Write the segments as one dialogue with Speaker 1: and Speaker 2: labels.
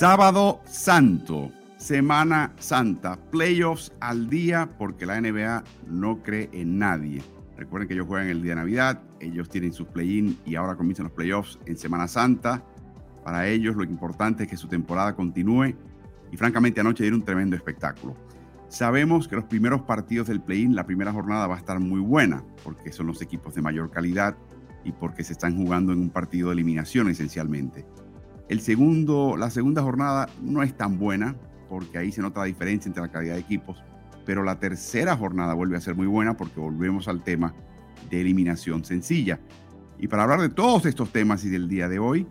Speaker 1: Sábado Santo, Semana Santa, playoffs al día porque la NBA no cree en nadie. Recuerden que ellos juegan el día de Navidad, ellos tienen sus play-in y ahora comienzan los playoffs en Semana Santa. Para ellos lo importante es que su temporada continúe y francamente anoche dieron un tremendo espectáculo. Sabemos que los primeros partidos del play-in, la primera jornada va a estar muy buena porque son los equipos de mayor calidad y porque se están jugando en un partido de eliminación esencialmente. El segundo, la segunda jornada no es tan buena porque ahí se nota la diferencia entre la calidad de equipos, pero la tercera jornada vuelve a ser muy buena porque volvemos al tema de eliminación sencilla. Y para hablar de todos estos temas y del día de hoy,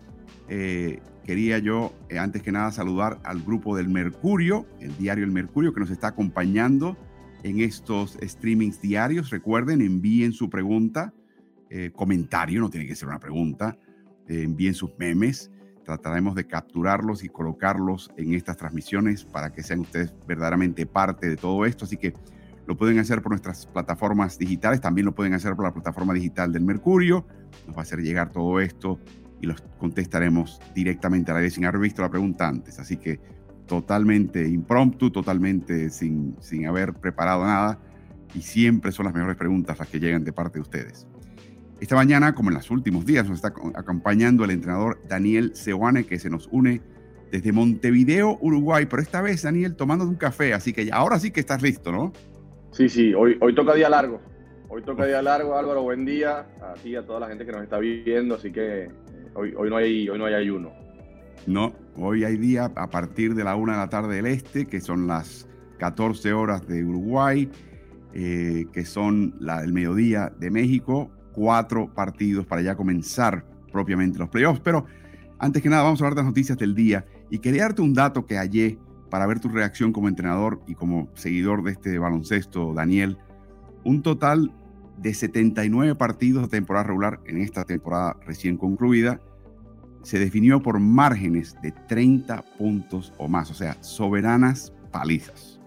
Speaker 1: eh, quería yo, eh, antes que nada, saludar al grupo del Mercurio, el diario El Mercurio, que nos está acompañando en estos streamings diarios. Recuerden, envíen su pregunta, eh, comentario, no tiene que ser una pregunta, envíen sus memes trataremos de capturarlos y colocarlos en estas transmisiones para que sean ustedes verdaderamente parte de todo esto. Así que lo pueden hacer por nuestras plataformas digitales, también lo pueden hacer por la plataforma digital del Mercurio. Nos va a hacer llegar todo esto y los contestaremos directamente a la vez sin haber visto la pregunta antes. Así que totalmente impromptu, totalmente sin, sin haber preparado nada y siempre son las mejores preguntas las que llegan de parte de ustedes. Esta mañana, como en los últimos días, nos está acompañando el entrenador Daniel Seoane, que se nos une desde Montevideo, Uruguay. Pero esta vez, Daniel, tomando un café, así que ahora sí que estás listo, ¿no?
Speaker 2: Sí, sí, hoy, hoy toca día largo. Hoy toca día largo, Álvaro, buen día a ti y a toda la gente que nos está viendo, así que eh, hoy, hoy, no, hay, hoy no hay ayuno.
Speaker 1: No, hoy hay día a partir de la una de la tarde del este, que son las 14 horas de Uruguay, eh, que son la, el mediodía de México, cuatro partidos para ya comenzar propiamente los playoffs. Pero antes que nada, vamos a hablar de las noticias del día y quería darte un dato que hallé para ver tu reacción como entrenador y como seguidor de este baloncesto, Daniel. Un total de 79 partidos de temporada regular en esta temporada recién concluida se definió por márgenes de 30 puntos o más, o sea, soberanas palizas.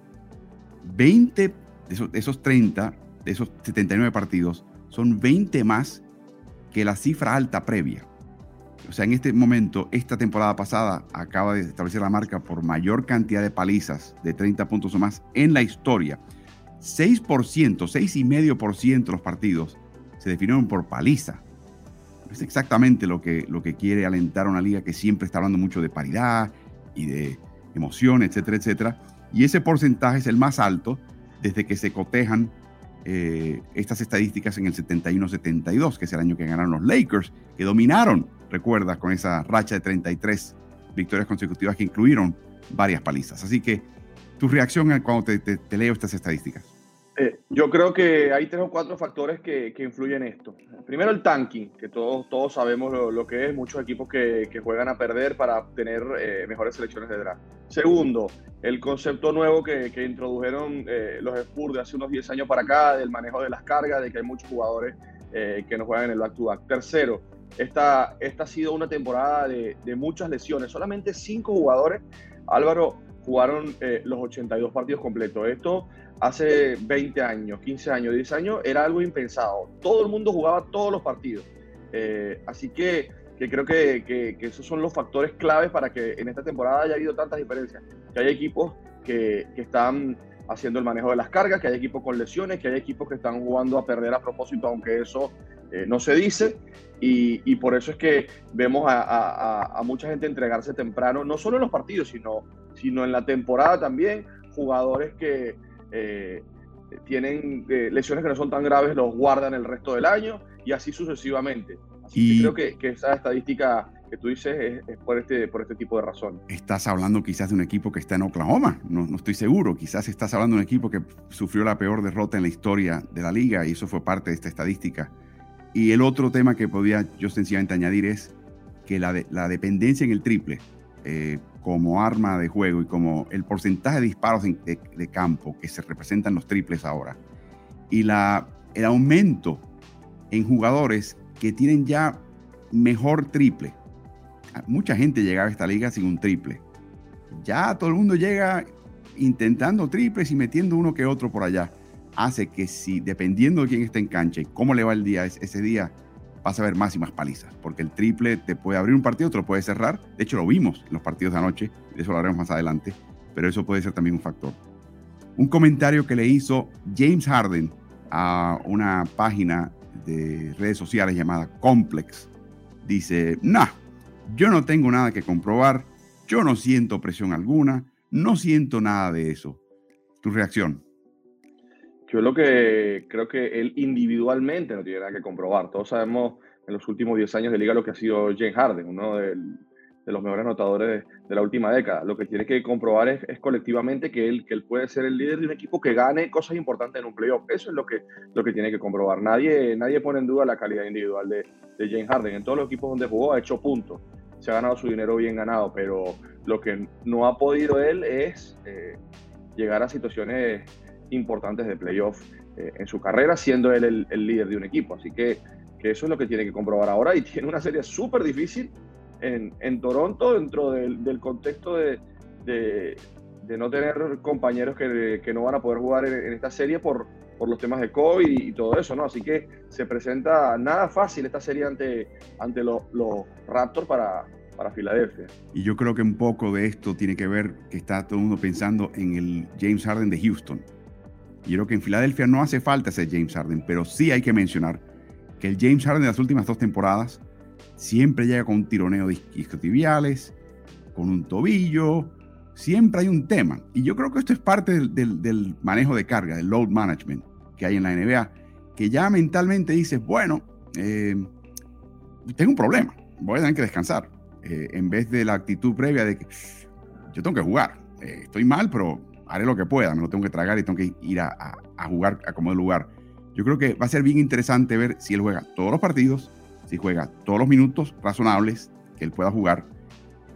Speaker 1: 20 de esos, de esos 30, de esos 79 partidos, son 20 más que la cifra alta previa. O sea, en este momento, esta temporada pasada acaba de establecer la marca por mayor cantidad de palizas de 30 puntos o más en la historia. 6%, 6,5% de los partidos se definieron por paliza. Es exactamente lo que, lo que quiere alentar a una liga que siempre está hablando mucho de paridad y de emoción, etcétera, etcétera. Y ese porcentaje es el más alto desde que se cotejan eh, estas estadísticas en el 71-72, que es el año que ganaron los Lakers, que dominaron, recuerdas, con esa racha de 33 victorias consecutivas que incluyeron varias palizas. Así que tu reacción cuando te leo estas estadísticas.
Speaker 2: Eh, yo creo que hay tres o cuatro factores que, que, influyen en esto. Primero el tanking, que todos, todos sabemos lo, que es, muchos equipos que, que juegan a perder para tener eh, mejores selecciones de draft. Segundo, el concepto nuevo que, que introdujeron eh, los Spurs de hace unos 10 años para acá, del manejo de las cargas, de que hay muchos jugadores que no juegan en el back-to-back. Tercero, esta, esta ha sido una temporada de, de muchas lesiones. Solamente cinco jugadores, Álvaro, jugaron los 82 partidos completos. Esto hace 20 años, 15 años, 10 años, era algo impensado. Todo el mundo jugaba todos los partidos. Eh, así que, creo que, esos son los factores claves para que en esta temporada haya habido tantas diferencias. Que hay equipos que, están haciendo el manejo de las cargas, que hay equipos con lesiones, que hay equipos que están jugando a perder a propósito, aunque eso eh, no se dice. Y, por eso es que vemos a, mucha gente entregarse temprano, no solo en los partidos, sino, sino en la temporada también. Jugadores que, eh, tienen eh, lesiones que no son tan graves, los guardan el resto del año y así sucesivamente. Así que creo que, esa estadística que tú dices es, por, este, por este tipo de razón.
Speaker 1: Estás hablando quizás de un equipo que está en Oklahoma, no, no, estoy seguro. Quizás estás hablando de un equipo que sufrió la peor derrota en la historia de la liga y eso fue parte de esta estadística. Y el otro tema que podía yo sencillamente añadir es que la, la dependencia en el triple. Eh, como arma de juego y como el porcentaje de disparos de, campo que se representan los triples ahora y la, el aumento en jugadores que tienen ya mejor triple. Mucha gente llegaba a esta liga sin un triple. Ya todo el mundo llega intentando triples y metiendo uno que otro por allá. Hace que si, dependiendo de quién está en cancha y cómo le va el día, ese día, vas a ver más y más palizas, porque el triple te puede abrir un partido, te lo puede cerrar. De hecho, lo vimos en los partidos de anoche, de eso lo haremos más adelante, pero eso puede ser también un factor. Un comentario que le hizo James Harden a una página de redes sociales llamada Complex. Dice, nah, yo no tengo nada que comprobar, yo no siento presión alguna, no siento nada de eso. ¿Tu reacción?
Speaker 2: Yo lo que creo que él individualmente no tiene nada que comprobar. Todos sabemos en los últimos 10 años de liga lo que ha sido James Harden, uno de, los mejores anotadores de, la última década. Lo que tiene que comprobar es, colectivamente que él, que él puede ser el líder de un equipo que gane cosas importantes en un playoff. Eso es lo que, lo que tiene que comprobar. Nadie, nadie pone en duda la calidad individual de, de James Harden. En todos los equipos donde jugó ha hecho puntos. Se ha ganado su dinero bien ganado, pero lo que no ha podido él es eh, llegar a situaciones importantes de playoff eh, en su carrera, siendo él el, líder de un equipo. Así que, que, eso es lo que tiene que comprobar ahora y tiene una serie súper difícil en, en, Toronto dentro del, contexto de, de, no tener compañeros que, que, no van a poder jugar en, esta serie por, por los temas de COVID y, todo eso, ¿no? Así que se presenta nada fácil esta serie ante, ante los, los Raptors para, para Filadelfia.
Speaker 1: Y yo creo que un poco de esto tiene que ver que está todo el mundo pensando en el James Harden de Houston. Y yo creo que en Filadelfia no hace falta ese James Harden, pero sí hay que mencionar que el James Harden de las últimas dos temporadas siempre llega con un tironeo de isquiotibiales, con un tobillo, siempre hay un tema. Y yo creo que esto es parte del, manejo de carga, del load management que hay en la NBA, que ya mentalmente dices, bueno, eh, tengo un problema, voy a tener que descansar, eh, en vez de la actitud previa de que yo tengo que jugar, eh, estoy mal, pero haré lo que pueda, me lo tengo que tragar y tengo que ir a, jugar a como de lugar. Yo creo que va a ser bien interesante ver si él juega todos los partidos, si juega todos los minutos razonables que él pueda jugar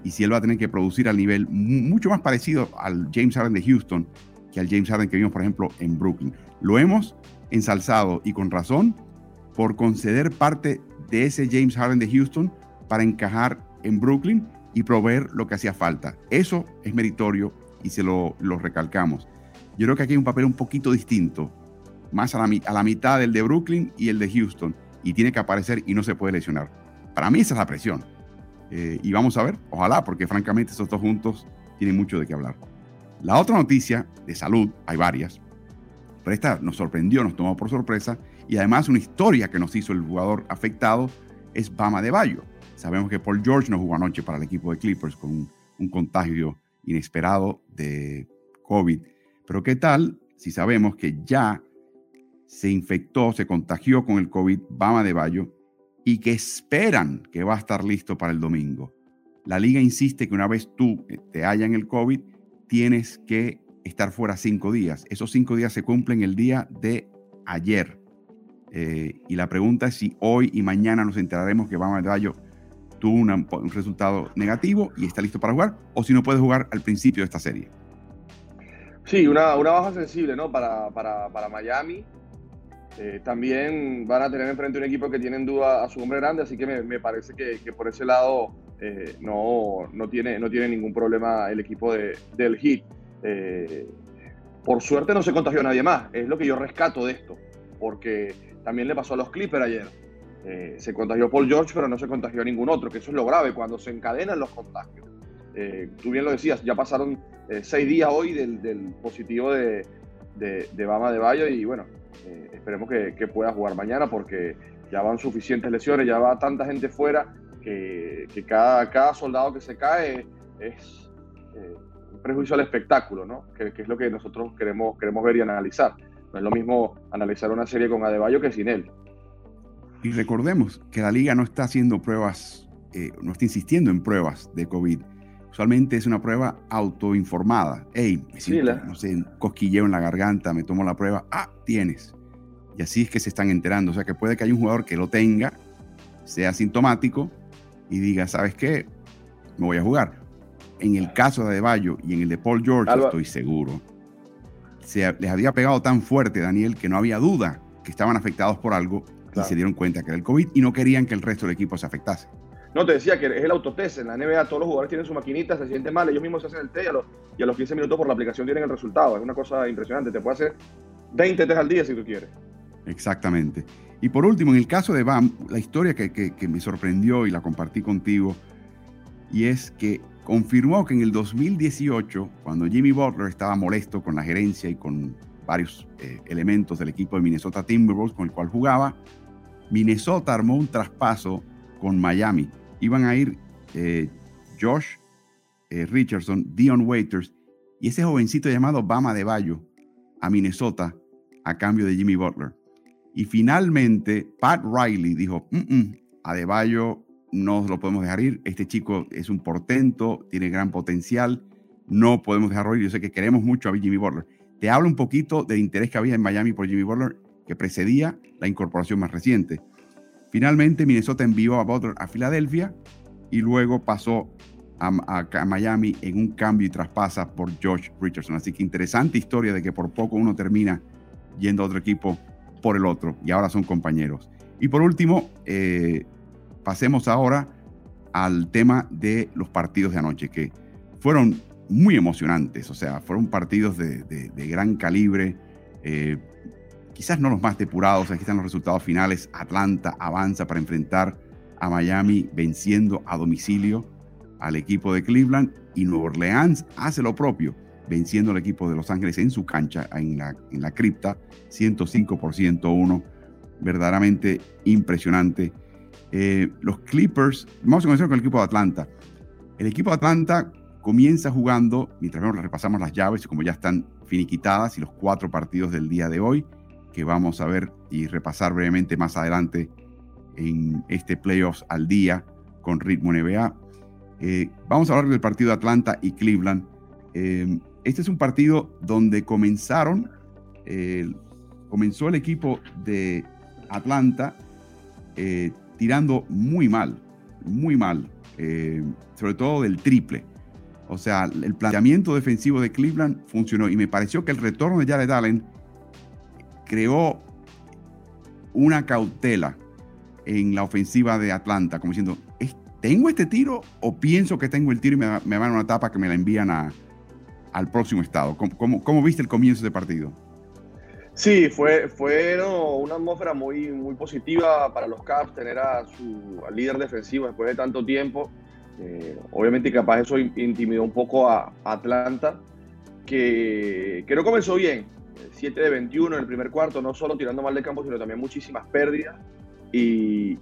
Speaker 1: y si él va a tener que producir al nivel mucho más parecido al James Harden de Houston que al James Harden que vimos, por ejemplo, en Brooklyn. Lo hemos ensalzado y con razón por conceder parte de ese James Harden de Houston para encajar en Brooklyn y proveer lo que hacía falta. Eso es meritorio y se lo, recalcamos. Yo creo que aquí hay un papel un poquito distinto, más a la, a la mitad del de Brooklyn y el de Houston, y tiene que aparecer y no se puede lesionar. Para mí esa es la presión. Eh, y vamos a ver, ojalá, porque francamente estos dos juntos tienen mucho de qué hablar. La otra noticia de salud, hay varias, pero esta nos sorprendió, nos tomó por sorpresa, y además una historia que nos hizo el jugador afectado es Bama de Bayo. Sabemos que Paul George no jugó anoche para el equipo de Clippers con un, contagio inesperado de COVID. Pero ¿qué tal si sabemos que ya se infectó, se contagió con el COVID Bama de Bayo y que esperan que va a estar listo para el domingo? La liga insiste que una vez tú te en el COVID, tienes que estar fuera cinco días. Esos cinco días se cumplen el día de ayer. Eh, y la pregunta es si hoy y mañana nos enteraremos que Bama de Bayo tuvo un resultado negativo y está listo para jugar, o si no puede jugar al principio de esta serie.
Speaker 2: Sí, una, una baja sensible ¿no? para, para, para Miami. Eh, también van a tener enfrente un equipo que tiene en duda a su hombre grande, así que me, me parece que, que, por ese lado eh, no, no, tiene, no tiene ningún problema el equipo de, del Heat. Eh, por suerte no se contagió nadie más, es lo que yo rescato de esto, porque también le pasó a los Clippers ayer eh, se contagió Paul George, pero no se contagió ningún otro, que eso es lo grave, cuando se encadenan los contagios. Eh, tú bien lo decías, ya pasaron eh, seis días hoy del, positivo de, de, Bama de Bayo y bueno, esperemos que, pueda jugar mañana porque ya van suficientes lesiones, ya va tanta gente fuera que, cada, cada soldado que se cae es un prejuicio al espectáculo, ¿no? Que, que, es lo que nosotros queremos, queremos ver y analizar. No es lo mismo analizar una serie con Adebayo que sin él.
Speaker 1: Y recordemos que la liga no está haciendo pruebas, eh, no está insistiendo en pruebas de COVID. Usualmente es una prueba autoinformada. Hey, me siento, no sé, cosquilleo en la garganta, me tomo la prueba. Ah, tienes. Y así es que se están enterando. O sea que puede que haya un jugador que lo tenga, sea sintomático y diga, ¿sabes qué? Me voy a jugar. En el caso de Adebayo y en el de Paul George, estoy seguro. Se, les había pegado tan fuerte, Daniel, que no había duda que estaban afectados por algo y se dieron cuenta que era el COVID y no querían que el resto del equipo se afectase.
Speaker 2: No, te decía que es el autotest. En la NBA todos los jugadores tienen su maquinita, se sienten mal, ellos mismos se hacen el test y a, los, y a los 15 minutos por la aplicación tienen el resultado. Es una cosa impresionante. Te puede hacer 20 test al día si tú quieres.
Speaker 1: Exactamente. Y por último, en el caso de Bam, la historia que, que me sorprendió y la compartí contigo, y es que confirmó que en el 2018, cuando Jimmy Butler estaba molesto con la gerencia y con varios eh, elementos del equipo de Minnesota Timberwolves con el cual jugaba, Minnesota armó un traspaso con Miami. Iban a ir eh, Josh eh, Richardson, Dion Waiters y ese jovencito llamado Bama de Bayo a Minnesota a cambio de Jimmy Butler. Y finalmente Pat Riley dijo, mm, mm, a De Bayo no lo podemos dejar ir, este chico es un portento, tiene gran potencial, no podemos dejarlo ir, yo sé que queremos mucho a Jimmy Butler. Te hablo un poquito del interés que había en Miami por Jimmy Butler, que precedía la incorporación más reciente. Finalmente, Minnesota envió a Butler a Filadelfia y luego pasó a, Miami en un cambio y traspasa por George Richardson. Así que interesante historia de que por poco uno termina yendo a otro equipo por el otro y ahora son compañeros. Y por último, eh, pasemos ahora al tema de los partidos de anoche, que fueron muy emocionantes, o sea, fueron partidos de, gran calibre, eh, quizás no los más depurados, aquí están los resultados finales, Atlanta avanza para enfrentar a Miami venciendo a domicilio al equipo de Cleveland y Nueva Orleans hace lo propio, venciendo al equipo de Los Ángeles en su cancha, en la, en la cripta, 105 por 101, verdaderamente impresionante. Eh, los Clippers, vamos a comenzar con el equipo de Atlanta. El equipo de Atlanta comienza jugando, mientras vemos, repasamos las llaves, como ya están finiquitadas y los cuatro partidos del día de hoy, que vamos a ver y repasar brevemente más adelante en este playoffs al día con ritmo NBA. Eh, vamos a hablar del partido de Atlanta y Cleveland. Eh, este es un partido donde comenzaron, comenzó el equipo de Atlanta eh, tirando muy mal, muy mal, sobre todo del triple. O sea, el planteamiento defensivo de Cleveland funcionó y me pareció que el retorno de Jared Allen creó una cautela en la ofensiva de Atlanta, como diciendo, ¿tengo este tiro o pienso que tengo el tiro y me, van a una tapa que me la envían a, al próximo estado? ¿Cómo, viste el comienzo de partido?
Speaker 2: Sí, fue, fue una atmósfera muy, muy positiva para los Caps tener a su líder defensivo después de tanto tiempo. Eh, obviamente capaz eso intimidó un poco a Atlanta, que, no comenzó bien. 7 de 21 en el primer cuarto, no solo tirando mal de campo, sino también muchísimas pérdidas. Y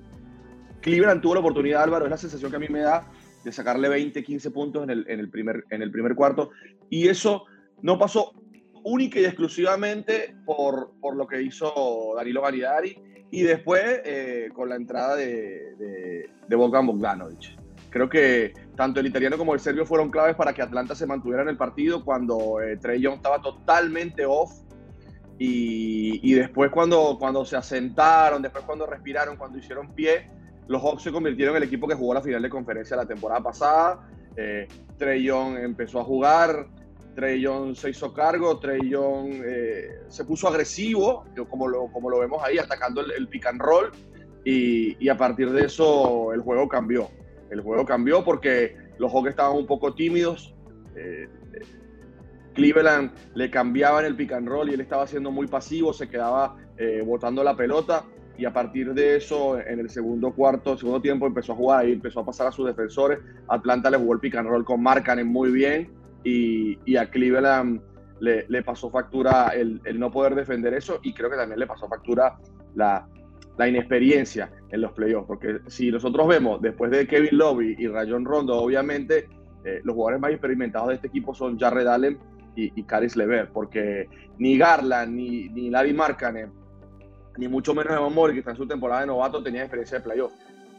Speaker 2: Cleveland tuvo la oportunidad, Álvaro, es la sensación que a mí me da de sacarle 20, 15 puntos en el, en el, primer, en el primer cuarto. Y eso no pasó única y exclusivamente por, por lo que hizo Danilo Galidari y después eh, con la entrada de, de, de Bogdan Bogdanovic. Creo que tanto el italiano como el serbio fueron claves para que Atlanta se mantuviera en el partido cuando eh, Trey Young estaba totalmente off. Y, después cuando, cuando se asentaron, después cuando respiraron, cuando hicieron pie, los Hawks se convirtieron en el equipo que jugó la final de conferencia la temporada pasada. Eh, Trey Young empezó a jugar, Trey Young se hizo cargo, Trey Young eh, se puso agresivo, como lo, como lo vemos ahí, atacando el, el pick and roll. Y, y, a partir de eso el juego cambió. El juego cambió porque los Hawks estaban un poco tímidos. Eh, Cleveland le cambiaban el pick and roll y él estaba siendo muy pasivo, se quedaba eh, botando la pelota y a partir de eso en el segundo cuarto, segundo tiempo empezó a jugar y empezó a pasar a sus defensores. Atlanta le jugó el pick and roll con Markkanen muy bien y, a Cleveland le, pasó factura el, no poder defender eso y creo que también le pasó factura la, la inexperiencia en los playoffs. Porque si nosotros vemos, después de Kevin Love y, Rayon Rondo, obviamente eh, los jugadores más experimentados de este equipo son Jared Allen y, y Caris Lever, porque ni Garland, ni, ni Larry Markkanen, ni mucho menos Evan Mori, que está en su temporada de novato, tenían experiencia de playoff.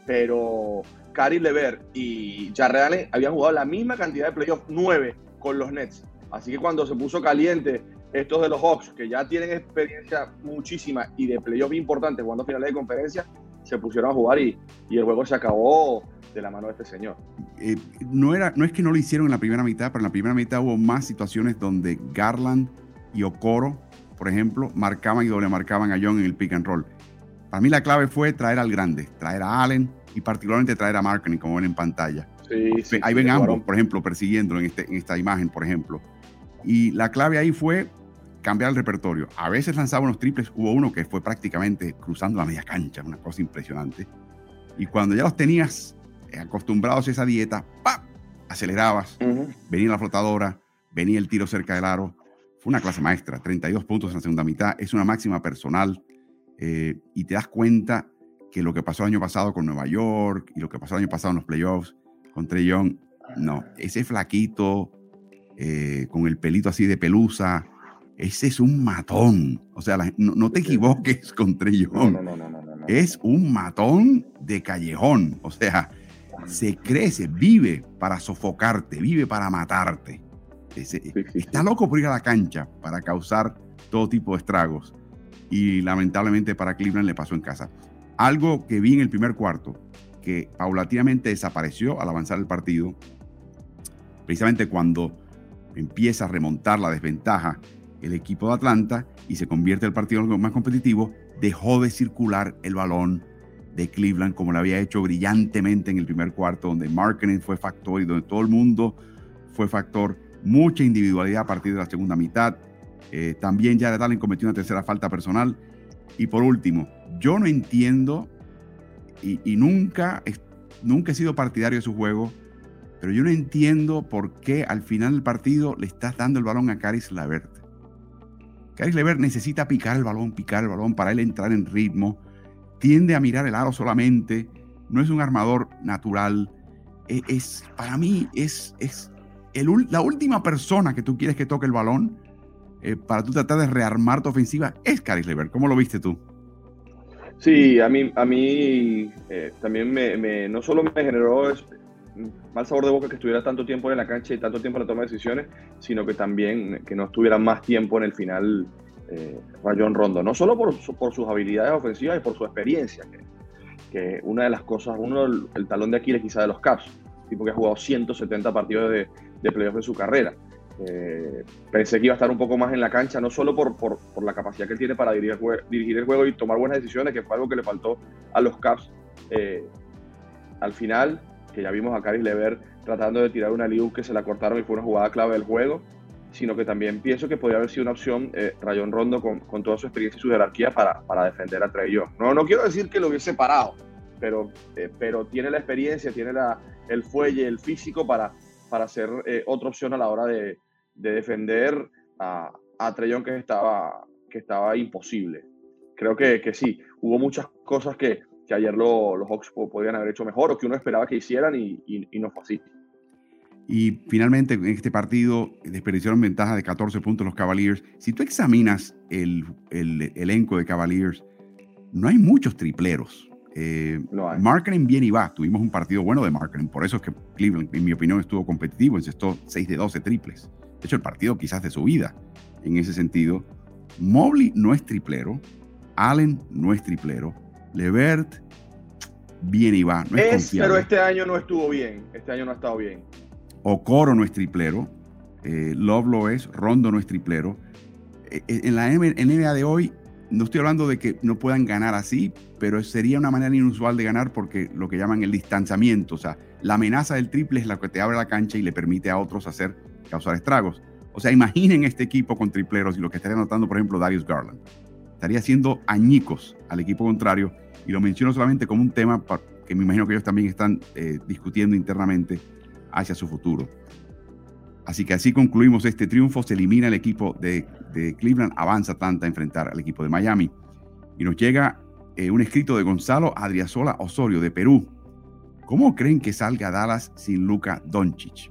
Speaker 2: Pero Caris Lever y Jared Allen habían jugado la misma cantidad de playoffs, nueve, con los Nets. Así que cuando se puso caliente estos de los Hawks, que ya tienen experiencia muchísima y de playoff importante jugando finales de conferencia, se pusieron a jugar y, y, el juego se acabó de la mano de este señor.
Speaker 1: Eh, no, era, no es que no lo hicieron en la primera mitad, pero en la primera mitad hubo más situaciones donde Garland y Okoro, por ejemplo, marcaban y doble marcaban a John en el pick and roll. Para mí la clave fue traer al grande, traer a Allen y particularmente traer a Markkinen, como ven en pantalla. Ahí ven ambos, por ejemplo, persiguiéndolo en, este, en esta imagen, por ejemplo. Y la clave ahí fue cambiar el repertorio. A veces lanzaba unos triples, hubo uno que fue prácticamente cruzando la media cancha, una cosa impresionante. Y cuando ya los tenías eh, acostumbrados a esa dieta, ¡pap! acelerabas, venía la flotadora, venía el tiro cerca del aro. Fue una clase maestra, 32 puntos en la segunda mitad, es una máxima personal eh, y te das cuenta que lo que pasó el año pasado con Nueva York y lo que pasó el año pasado en los playoffs con Trey Young, no, ese flaquito eh, con el pelito así de pelusa, ese es un matón. O sea, no, te equivoques con. No, no, no, es un matón de callejón. O sea, se crece, vive para sofocarte, vive para matarte. está loco por ir a la cancha para causar todo tipo de estragos. Y lamentablemente para Cleveland le pasó en casa. Algo que vi en el primer cuarto, que paulatinamente desapareció al avanzar el partido, precisamente cuando empieza a remontar la desventaja el equipo de Atlanta y se convierte el partido en más competitivo, dejó de circular el balón de Cleveland como lo había hecho brillantemente en el primer cuarto, donde marketing fue factor y donde todo el mundo fue factor. Mucha individualidad a partir de la segunda mitad. Eh, también Jared Allen cometió una tercera falta personal. Y por último, yo no entiendo y, nunca, nunca he sido partidario de su juego, pero yo no entiendo por qué al final del partido le estás dando el balón a Caris Levert. Caris Levert necesita picar el balón, picar el balón para él entrar en ritmo tiende a mirar el aro solamente, no es un armador natural. E, es, para mí es, es la última persona que tú quieres que toque el balón eh, para tú tratar de rearmar tu ofensiva es Caris Lever. ¿Cómo lo viste tú?
Speaker 2: Sí, a mí, a mí eh, también me, no solo me generó mal sabor de boca que estuviera tanto tiempo en la cancha y tanto tiempo en la toma de decisiones, sino que también que no estuviera más tiempo en el final eh, Rayon Rondo, no solo por, por, sus habilidades ofensivas y por su experiencia, que, una de las cosas, uno el, talón de Aquiles quizá de los Caps, tipo que ha jugado 170 partidos de, de playoff en su carrera. Eh, pensé que iba a estar un poco más en la cancha, no solo por, por, por la capacidad que tiene para dirigir, dirigir, el juego y tomar buenas decisiones, que fue algo que le faltó a los Caps eh, al final, que ya vimos a Caris Lever tratando de tirar una liu que se la cortaron y fue una jugada clave del juego sino que también pienso que podría haber sido una opción eh, Rayón Rondo con, con, toda su experiencia y su jerarquía para, para defender a Trey Young. No, no quiero decir que lo hubiese parado, pero, eh, pero tiene la experiencia, tiene la, el fuelle, el físico para, para ser eh, otra opción a la hora de, de defender a, a Young que estaba, que estaba imposible. Creo que, que sí, hubo muchas cosas que, que ayer lo, los Hawks podían haber hecho mejor o que uno esperaba que hicieran y, y, y no fue así.
Speaker 1: Y finalmente en este partido desperdiciaron ventaja de 14 puntos los Cavaliers. Si tú examinas el, el elenco de Cavaliers, no hay muchos tripleros. Eh, Marketing bien y va. Tuvimos un partido bueno de Marketing. Por eso es que Cleveland, en mi opinión, estuvo competitivo. Encestó 6 de 12 triples. De hecho, el partido quizás de su vida en ese sentido. Mobley no es triplero. Allen no es triplero. Levert bien y va.
Speaker 2: No es, pero este año no estuvo bien. Este año no ha estado bien.
Speaker 1: Okoro no es triplero, eh, Love lo es, Rondo no es triplero. Eh, eh, en la NBA de hoy, no estoy hablando de que no puedan ganar así, pero sería una manera inusual de ganar porque lo que llaman el distanciamiento, o sea, la amenaza del triple es la que te abre la cancha y le permite a otros hacer, causar estragos. O sea, imaginen este equipo con tripleros y lo que estaría notando, por ejemplo, Darius Garland. Estaría haciendo añicos al equipo contrario y lo menciono solamente como un tema que me imagino que ellos también están discutiendo internamente hacia su futuro. Así que así concluimos este triunfo. Se elimina el equipo de, Cleveland, avanza Atlanta a enfrentar al equipo de Miami. Y nos llega eh, un escrito de Gonzalo Adriasola Osorio de Perú. ¿Cómo creen que salga Dallas sin Luka Doncic?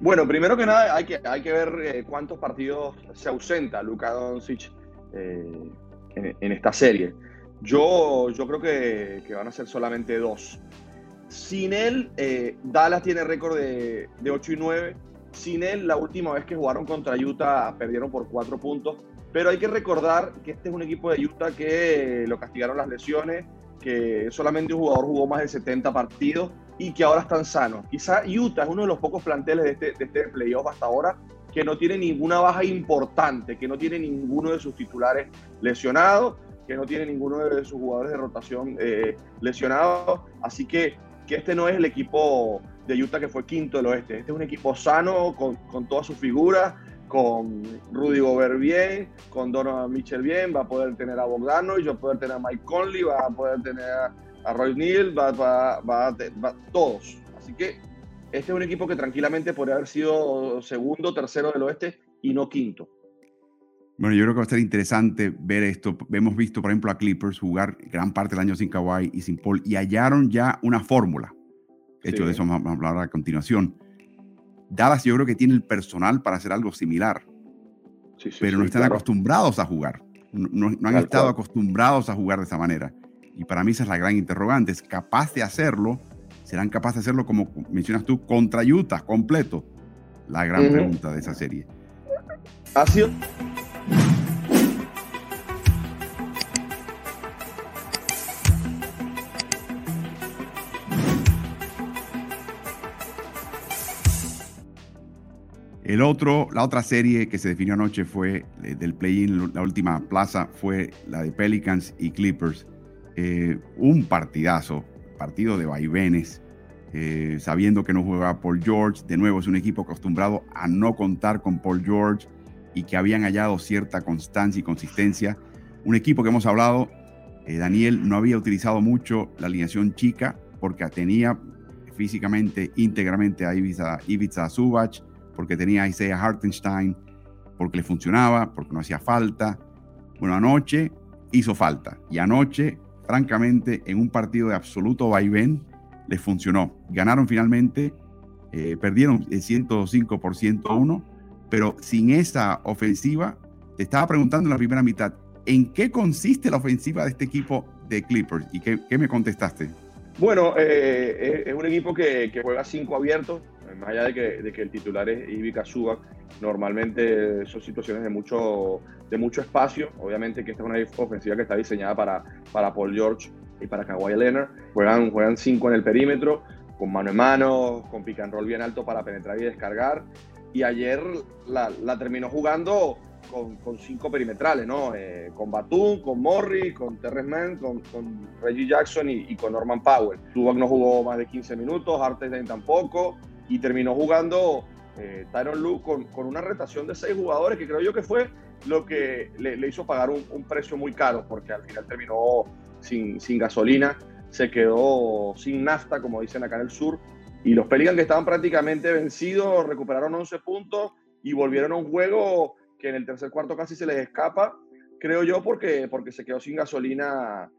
Speaker 2: Bueno, primero que nada hay que, hay que ver eh, cuántos partidos se ausenta Luka Doncic eh, en, esta serie. Yo, yo creo que, van a ser solamente dos. Sin él, eh, Dallas tiene récord de, 8 y 9. Sin él, la última vez que jugaron contra Utah perdieron por 4 puntos. Pero hay que recordar que este es un equipo de Utah que lo castigaron las lesiones, que solamente un jugador jugó más de 70 partidos y que ahora están sanos. Quizá Utah es uno de los pocos planteles de este, de este playoff hasta ahora que no tiene ninguna baja importante, que no tiene ninguno de sus titulares lesionados, que no tiene ninguno de sus jugadores de rotación eh, lesionados. Así que que este no es el equipo de Utah que fue quinto del oeste. Este es un equipo sano, con, con todas sus figuras, con Rudy Gobert bien, con Donovan Mitchell bien, va a poder tener a Bogdano y a poder tener a Mike Conley, va a poder tener a, Roy Neal, va, va, va, todos. Así que este es un equipo que tranquilamente podría haber sido segundo, tercero del oeste y no quinto.
Speaker 1: Bueno, yo creo que va a ser interesante ver esto. Hemos visto, por ejemplo, a Clippers jugar gran parte del año sin Kawhi y sin Paul y hallaron ya una fórmula. De hecho, de eso vamos a hablar a continuación. Dallas yo creo que tiene el personal para hacer algo similar, pero no están acostumbrados a jugar. No, han estado acostumbrados a jugar de esa manera. Y para mí esa es la gran interrogante. ¿Es capaz de hacerlo? ¿Serán capaces de hacerlo como mencionas tú, contra Utah, completo? La gran pregunta de esa serie.
Speaker 2: Ha sido
Speaker 1: El otro, la otra serie que se definió anoche fue eh, del play-in, la última plaza fue la de Pelicans y Clippers. Eh, un partidazo, partido de vaivenes, eh, sabiendo que no juega Paul George. De nuevo, es un equipo acostumbrado a no contar con Paul George y que habían hallado cierta constancia y consistencia. Un equipo que hemos hablado, Daniel no había utilizado mucho la alineación chica porque tenía físicamente, íntegramente a Ibiza, Ibiza porque tenía a Isaiah Hartenstein, porque le funcionaba, porque no hacía falta. Bueno, anoche hizo falta y anoche, francamente, en un partido de absoluto vaivén, les funcionó. Ganaron finalmente, eh, perdieron el 105 por 101, pero sin esa ofensiva, te estaba preguntando en la primera mitad, ¿en qué consiste la ofensiva de este equipo de Clippers? ¿Y qué, me contestaste?
Speaker 2: Bueno, eh, es un equipo que, juega cinco abiertos, más allá de que, de que el titular es Ivica Subak, normalmente son situaciones de mucho, espacio. Obviamente que esta es una ofensiva que está diseñada para Paul George y para Kawhi Leonard. Juegan, juegan cinco en el perímetro, con mano en mano, con pick and roll bien alto para penetrar y descargar. Y ayer la, la terminó jugando con, con, cinco perimetrales, ¿no? Eh, con Batum, con Morri, con Terrence Mann, con, con Reggie Jackson y, y, con Norman Powell. Subak no jugó más de 15 minutos, Hartenstein tampoco y terminó jugando eh, Tyron Lue con, con, una retación de seis jugadores que creo yo que fue lo que le, le hizo pagar un, un, precio muy caro porque al final terminó sin, gasolina, se quedó sin nafta, como dicen acá en el sur, y los Pelicans que estaban prácticamente vencidos recuperaron 11 puntos y volvieron a un juego que en el tercer cuarto casi se les escapa, creo yo, porque, porque se quedó sin gasolina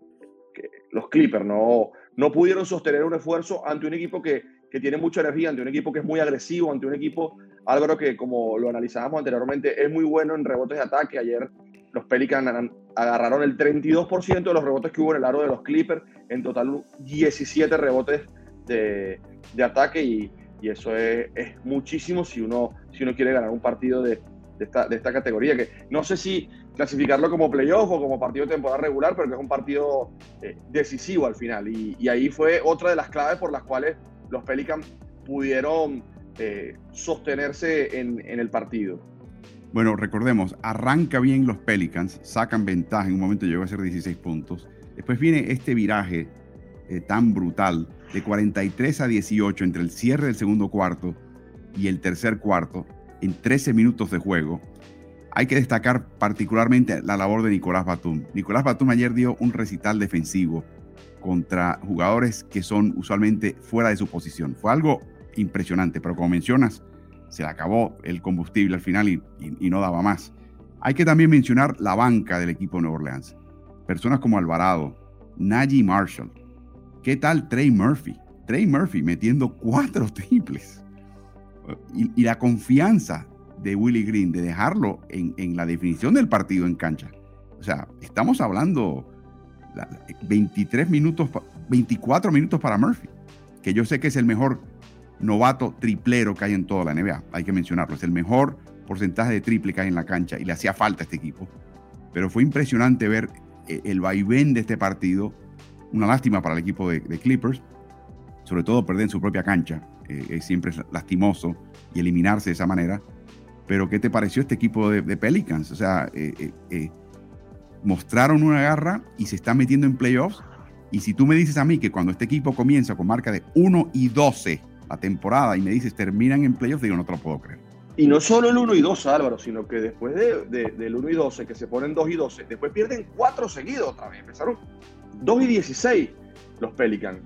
Speaker 2: los Clippers, no, no pudieron sostener un esfuerzo ante un equipo que que tiene mucha energía, ante un equipo que es muy agresivo, ante un equipo, algo que como lo analizábamos anteriormente, es muy bueno en rebotes de ataque. Ayer los Pelicans agarraron el 32% de los rebotes que hubo en el aro de los Clippers, en total 17 rebotes de, de ataque y, y eso es, muchísimo si uno, si uno quiere ganar un partido de, esta, de esta categoría, que no sé si clasificarlo como playoff o como partido de temporada regular, pero que es un partido eh, decisivo al final. Y, ahí fue otra de las claves por las cuales los Pelicans pudieron eh, sostenerse en, el partido.
Speaker 1: Bueno, recordemos, arranca bien los Pelicans, sacan ventaja, en un momento llegó a ser 16 puntos. Después viene este viraje eh, tan brutal de 43 a 18 entre el cierre del segundo cuarto y el tercer cuarto, en 13 minutos de juego. Hay que destacar particularmente la labor de Nicolás Batum. Nicolás Batum ayer dio un recital defensivo contra jugadores que son usualmente fuera de su posición. Fue algo impresionante, pero como mencionas, se le acabó el combustible al final y, no daba más. Hay que también mencionar la banca del equipo de Nueva Orleans. Personas como Alvarado, Najee Marshall. ¿Qué tal Trey Murphy? Trey Murphy metiendo cuatro triples. Y, la confianza de Willie Green de dejarlo en, en la definición del partido en cancha. O sea, estamos hablando 23 minutos, 24 minutos para Murphy, que yo sé que es el mejor novato triplero que hay en toda la NBA, hay que mencionarlo, es el mejor porcentaje de triple que hay en la cancha y le hacía falta a este equipo. Pero fue impresionante ver eh, el vaivén de este partido, una lástima para el equipo de, Clippers, sobre todo perder en su propia cancha, eh, siempre es lastimoso y eliminarse de esa manera. Pero ¿qué te pareció este equipo de, Pelicans? O sea, eh, eh mostraron una garra y se están metiendo en playoffs. Y si tú me dices a mí que cuando este equipo comienza con marca de 1 y 12 la temporada y me dices terminan en playoffs, digo, no te lo puedo creer.
Speaker 2: Y no solo el 1 y 12, Álvaro, sino que después de, del 1 y 12, que se ponen 2 y 12, después pierden 4 seguidos otra vez. Empezaron 2 y 16 los Pelicans.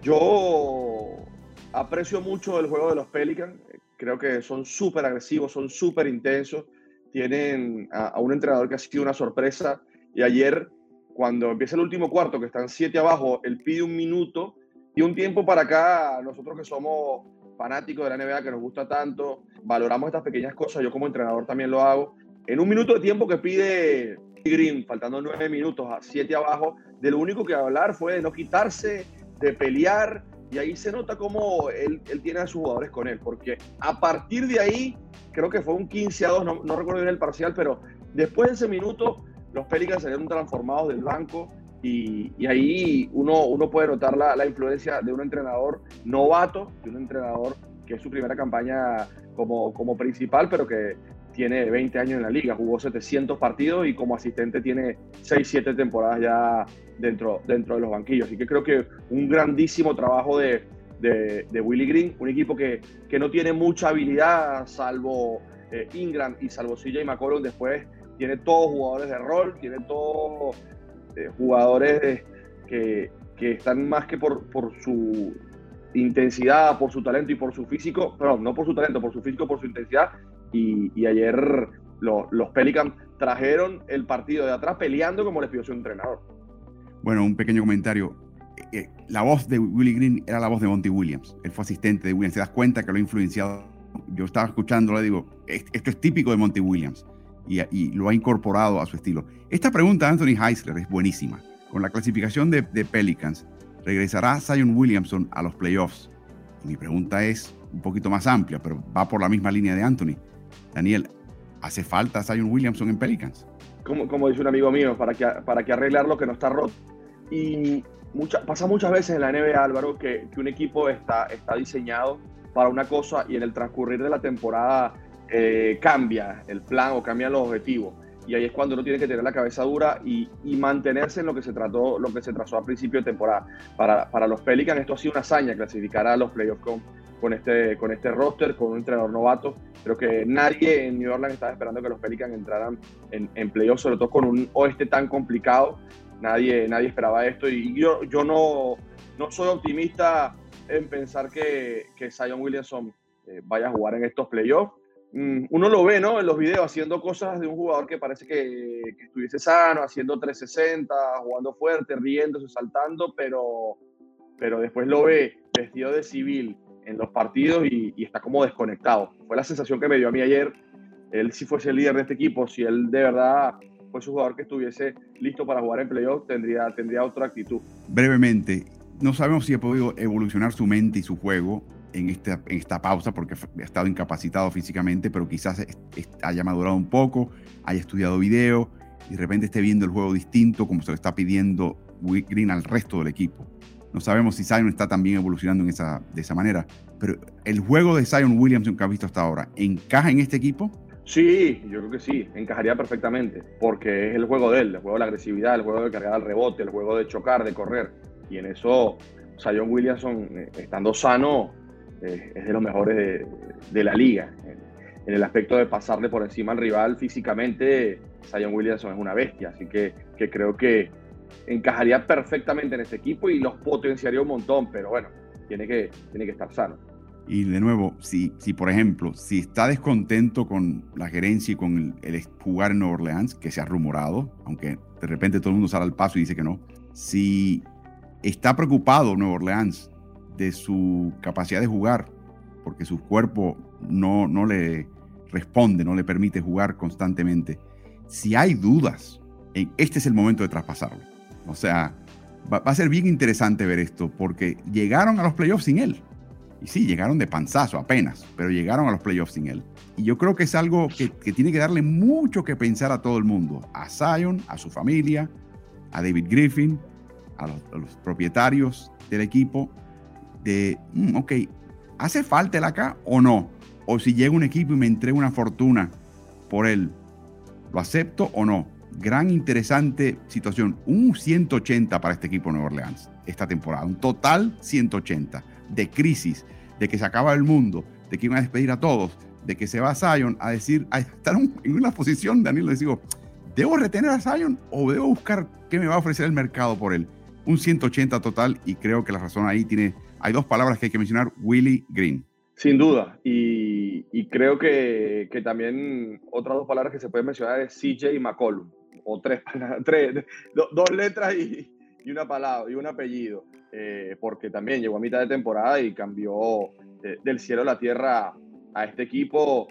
Speaker 2: Yo aprecio mucho el juego de los Pelicans. Creo que son súper agresivos, son súper intensos. Tienen a, un entrenador que ha sido una sorpresa. Y ayer, cuando empieza el último cuarto, que están 7 abajo, él pide un minuto y un tiempo para acá, nosotros que somos fanáticos de la NBA, que nos gusta tanto, valoramos estas pequeñas cosas, yo como entrenador también lo hago. En un minuto de tiempo que pide Green, faltando nueve minutos a siete abajo, de lo único que hablar fue de no quitarse, de pelear, y ahí se nota cómo él, él tiene a sus jugadores con él, porque a partir de ahí, creo que fue un 15 a 2, no, no recuerdo bien el parcial, pero después de ese minuto, los Pelicans salieron transformados del banco, y, ahí uno, uno puede notar la, la, influencia de un entrenador novato, de un entrenador que es su primera campaña como, como principal, pero que tiene 20 años en la liga, jugó 700 partidos y como asistente tiene 6, 7 temporadas ya dentro, dentro de los banquillos. Así que creo que un grandísimo trabajo de, de, de Willy Green, un equipo que, que, no tiene mucha habilidad, salvo eh, Ingram y salvo CJ McCollum, después tiene todos jugadores de rol, tiene todos eh, jugadores que, que, están más que por, por su intensidad, por su talento y por su físico, perdón, no por su talento, por su físico, por su intensidad. Y, ayer los Pelicans trajeron el partido de atrás peleando como les pidió su entrenador.
Speaker 1: Bueno, un pequeño comentario. Eh, eh, la voz de Willie Green era la voz de Monty Williams. Él fue asistente de Williams. ¿Te das cuenta que lo ha influenciado? Yo estaba escuchándolo y digo, esto es típico de Monty Williams. Y, y, lo ha incorporado a su estilo. Esta pregunta de Anthony Heisler es buenísima. Con la clasificación de, Pelicans, ¿regresará Zion Williamson a los playoffs? mi pregunta es un poquito más amplia, pero va por la misma línea de Anthony. Daniel, ¿hace falta Zion Williamson en Pelicans?
Speaker 2: Como, como dice un amigo mío, para que, para que arreglar lo que no está roto. Y pasa muchas veces en la NBA, Álvaro, que, que, un equipo está, está diseñado para una cosa y en el transcurrir de la temporada eh, cambia el plan o cambian los objetivos y ahí es cuando uno tiene que tener la cabeza dura y, y, mantenerse en lo que se trató, lo que se trazó a principio de temporada. Para, para los Pelicans esto ha sido una hazaña, clasificar a los playoffs con, con, este, con este roster, con un entrenador novato. Creo que nadie en New Orleans estaba esperando que los Pelicans entraran en, en playoffs, sobre todo con un oeste tan complicado. Nadie, nadie esperaba esto y yo, yo no, no soy optimista en pensar que, que Zion Williamson eh, vaya a jugar en estos playoffs uno lo ve, ¿no? En los videos haciendo cosas de un jugador que parece que, que, estuviese sano, haciendo 360, jugando fuerte, riéndose, saltando, pero, pero después lo ve vestido de civil en los partidos y, y, está como desconectado. Fue la sensación que me dio a mí ayer. Él si fuese el líder de este equipo, si él de verdad fuese un jugador que estuviese listo para jugar en playoff, tendría, tendría otra actitud.
Speaker 1: Brevemente, no sabemos si ha podido evolucionar su mente y su juego en esta, en esta pausa porque ha estado incapacitado físicamente, pero quizás haya madurado un poco, haya estudiado video y de repente esté viendo el juego distinto como se lo está pidiendo Green al resto del equipo. No sabemos si Zion está también evolucionando en esa, de esa manera, pero el juego de Zion Williamson que ha visto hasta ahora, ¿encaja en este equipo?
Speaker 2: Sí, yo creo que sí, encajaría perfectamente, porque es el juego de él, el juego de la agresividad, el juego de cargar al rebote, el juego de chocar, de correr. Y en eso, Zion Williamson, eh, estando sano, eh, es de los mejores de, de la liga. En, el aspecto de pasarle por encima al rival físicamente, Zion Williamson es una bestia, así que, que creo que encajaría perfectamente en este equipo y los potenciaría un montón, pero bueno, tiene que, tiene que estar sano.
Speaker 1: Y de nuevo, si, si por ejemplo, si está descontento con la gerencia y con el, el, jugar en Nueva Orleans, que se ha rumorado, aunque de repente todo el mundo sale al paso y dice que no, si está preocupado Nueva Orleans de su capacidad de jugar, porque su cuerpo no, no le responde, no le permite jugar constantemente. Si hay dudas, este es el momento de traspasarlo. O sea, va, a ser bien interesante ver esto, porque llegaron a los playoffs sin él. Y sí, llegaron de panzazo apenas, pero llegaron a los playoffs sin él. Y yo creo que es algo que, que tiene que darle mucho que pensar a todo el mundo, a Zion, a su familia, a David Griffin, a los propietarios del equipo, de, mm, ok, ¿hace falta él acá o no? O si llega un equipo y me entrega una fortuna por él, ¿lo acepto o no? Gran interesante situación. Un 180 para este equipo de Nueva Orleans esta temporada. Un total 180 de crisis, de que se acaba el mundo, de que iban a despedir a todos. de que se va a Zion a decir, a estar en una posición, Daniel, les digo, ¿debo retener a Zion o debo buscar qué me va a ofrecer el mercado por él? Un 180 total y creo que la razón ahí tiene, hay dos palabras que hay que mencionar, Willie Green.
Speaker 2: Sin duda, y, creo que, que, también otras dos palabras que se pueden mencionar es CJ y McCollum, o tres, tres dos letras y, y, una palabra y un apellido, eh, porque también llegó a mitad de temporada y cambió eh, del cielo a la tierra a este equipo.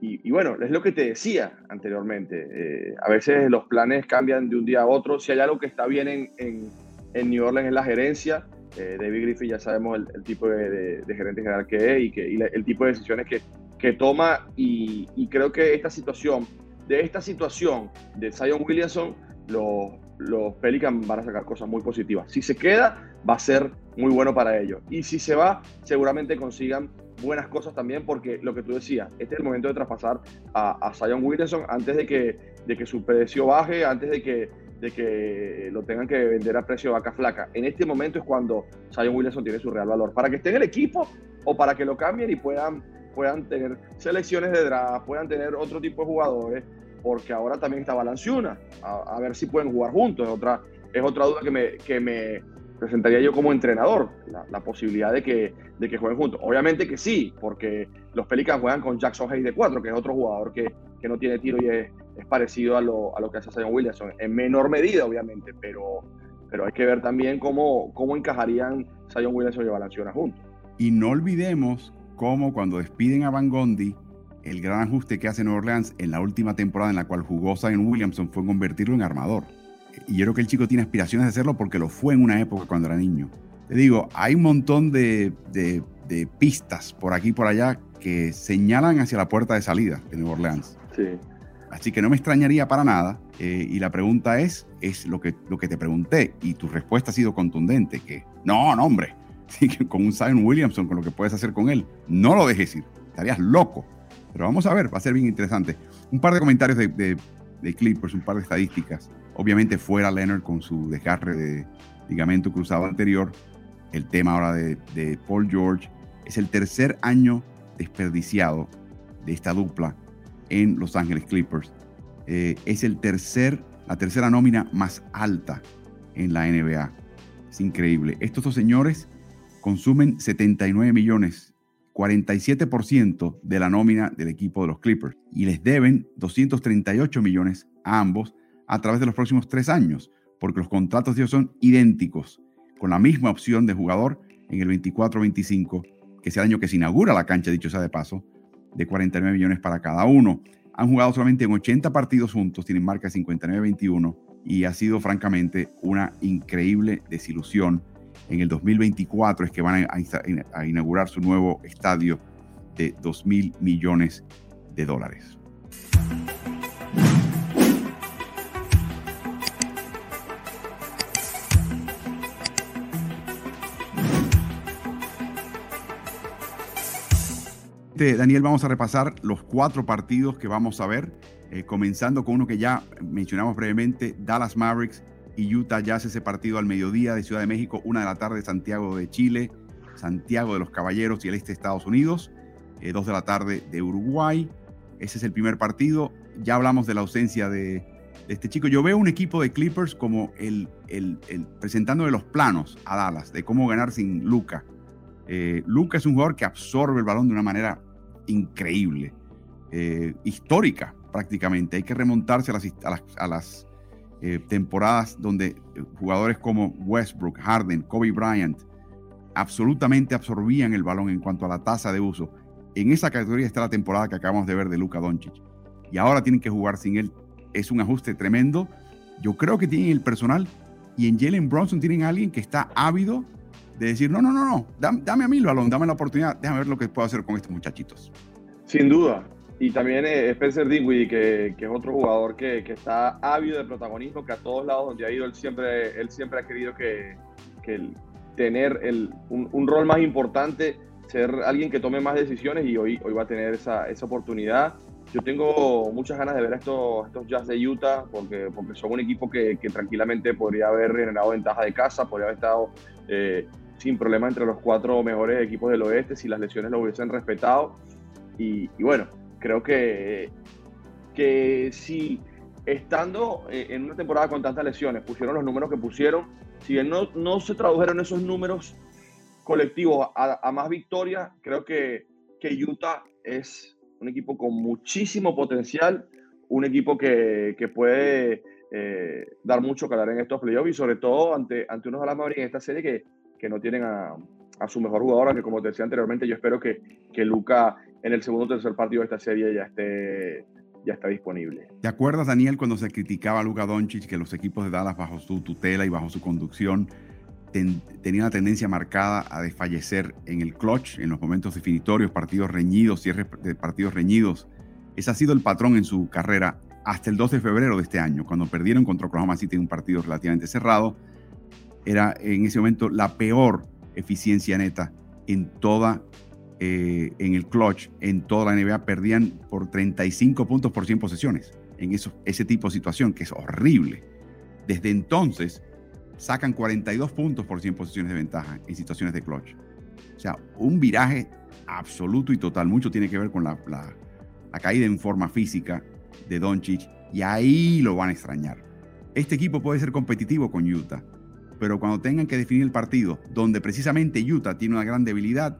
Speaker 2: Y, bueno, es lo que te decía anteriormente. Eh, a veces los planes cambian de un día a otro. Si hay algo que está bien en, en, en New Orleans es la gerencia. Eh, David Griffith ya sabemos el, tipo de, gerente general que es y, que, el tipo de decisiones que, que toma. Y, creo que esta situación, de esta situación de Zion Williamson, los, los Pelicans van a sacar cosas muy positivas. Si se queda, va a ser muy bueno para ellos. Y si se va, seguramente consigan buenas cosas también, porque lo que tú decías, este es el momento de traspasar a, a Zion Williamson antes de que, de que su precio baje, antes de que, de que lo tengan que vender a precio de vaca flaca. En este momento es cuando Zion Williamson tiene su real valor. Para que esté en el equipo o para que lo cambien y puedan, puedan tener selecciones de draft, puedan tener otro tipo de jugadores, porque ahora también está Balanciuna, a, a ver si pueden jugar juntos. Es otra, es otra duda que me, que me, presentaría yo como entrenador, la, posibilidad de que, de que jueguen juntos. Obviamente que sí, porque los Pelicans juegan con Jackson Hayes de 4, que es otro jugador que, que no tiene tiro y es, es parecido a lo, a lo, que hace Zion Williamson, en menor medida obviamente, pero, pero hay que ver también cómo, cómo encajarían Zion Williamson y Valanciunas juntos.
Speaker 1: Y no olvidemos cómo cuando despiden a Van Gondi, el gran ajuste que hace Nueva Orleans en la última temporada en la cual jugó Zion Williamson fue convertirlo en armador y yo creo que el chico tiene aspiraciones de hacerlo porque lo fue en una época cuando era niño. Te digo, hay un montón de, de, pistas por aquí y por allá que señalan hacia la puerta de salida de Nueva Orleans. Sí. Así que no me extrañaría para nada. Eh, y la pregunta es, es lo que, lo que te pregunté y tu respuesta ha sido contundente, que no, no, hombre, con un Zion Williamson, con lo que puedes hacer con él, no lo dejes ir, estarías loco. Pero vamos a ver, va a ser bien interesante. Un par de comentarios de, de, de Clippers, un par de estadísticas. Obviamente fuera Leonard con su desgarre de ligamento cruzado anterior. El tema ahora de, Paul George es el tercer año desperdiciado de esta dupla en Los Ángeles Clippers. Eh, es el tercer, la tercera nómina más alta en la NBA. Es increíble. Estos dos señores consumen 79 millones, 47% de la nómina del equipo de los Clippers y les deben 238 millones a ambos a través de los próximos tres años, porque los contratos de ellos son idénticos, con la misma opción de jugador en el 24-25, que es el año que se inaugura la cancha, dicho sea de paso, de 49 millones para cada uno. Han jugado solamente en 80 partidos juntos, tienen marca 59-21 y ha sido francamente una increíble desilusión. En el 2024 es que van a, a inaugurar su nuevo estadio de 2 mil millones de dólares. Daniel, vamos a repasar los cuatro partidos que vamos a ver, eh, comenzando con uno que ya mencionamos brevemente, Dallas Mavericks y Utah Jazz, ese partido al mediodía de Ciudad de México, una de la tarde Santiago de Chile, Santiago de los Caballeros y el este de Estados Unidos, eh, dos de la tarde de Uruguay. Ese es el primer partido. Ya hablamos de la ausencia de, este chico. Yo veo un equipo de Clippers como el, el, presentándole los planos a Dallas de cómo ganar sin Luca. Eh, Luca es un jugador que absorbe el balón de una manera increíble, eh, histórica prácticamente. Hay que remontarse a las, eh, temporadas donde eh, jugadores como Westbrook, Harden, Kobe Bryant absolutamente absorbían el balón en cuanto a la tasa de uso. En esa categoría está la temporada que acabamos de ver de Luka Doncic. Y ahora tienen que jugar sin él. Es un ajuste tremendo. Yo creo que tienen el personal y en Jalen Bronson tienen alguien que está ávido de decir, no, no, no, no, dame, a mí el balón, dame la oportunidad, déjame ver lo que puedo hacer con estos muchachitos.
Speaker 2: Sin duda. Y también eh, Spencer Dinwiddie, que, que, es otro jugador que, que, está ávido de protagonismo, que a todos lados donde ha ido, él siempre, él siempre ha querido que, que tener el, un, rol más importante, ser alguien que tome más decisiones y hoy, hoy va a tener esa, esa oportunidad. Yo tengo muchas ganas de ver a estos, estos Jazz de Utah porque, porque son un equipo que, que tranquilamente podría haber generado ventaja de casa, podría haber estado eh, sin problema entre los cuatro mejores equipos del oeste si las lesiones lo hubiesen respetado. Y, bueno, creo que, que si estando eh, en una temporada con tantas lesiones, pusieron los números que pusieron, si bien no, no se tradujeron esos números colectivos a, más victorias, creo que, que Utah es un equipo con muchísimo potencial, un equipo que, que puede eh, dar mucho calor en estos playoffs y sobre todo ante, ante unos Dallas en esta serie que, que no tienen a, su mejor jugador, que como te decía anteriormente, yo espero que, que Luca en el segundo o tercer partido de esta serie ya esté ya está disponible.
Speaker 1: ¿Te acuerdas, Daniel, cuando se criticaba a Luka Doncic que los equipos de Dallas bajo su tutela y bajo su conducción tenían una tendencia marcada a desfallecer en el clutch, en los momentos definitorios, partidos reñidos, cierres de partidos reñidos? Ese ha sido el patrón en su carrera hasta el 2 de febrero de este año, cuando perdieron contra Oklahoma City en un partido relativamente cerrado. Era en ese momento la peor eficiencia neta en toda eh, en el clutch en toda la NBA perdían por 35 puntos por 100 posesiones en eso, ese tipo de situación, que es horrible. Desde entonces, sacan 42 puntos por 100 posiciones de ventaja en situaciones de clutch. O sea, un viraje absoluto y total. Mucho tiene que ver con la, la, la caída en forma física de Doncic y ahí lo van a extrañar. Este equipo puede ser competitivo con Utah, pero cuando tengan que definir el partido, donde precisamente Utah tiene una gran debilidad,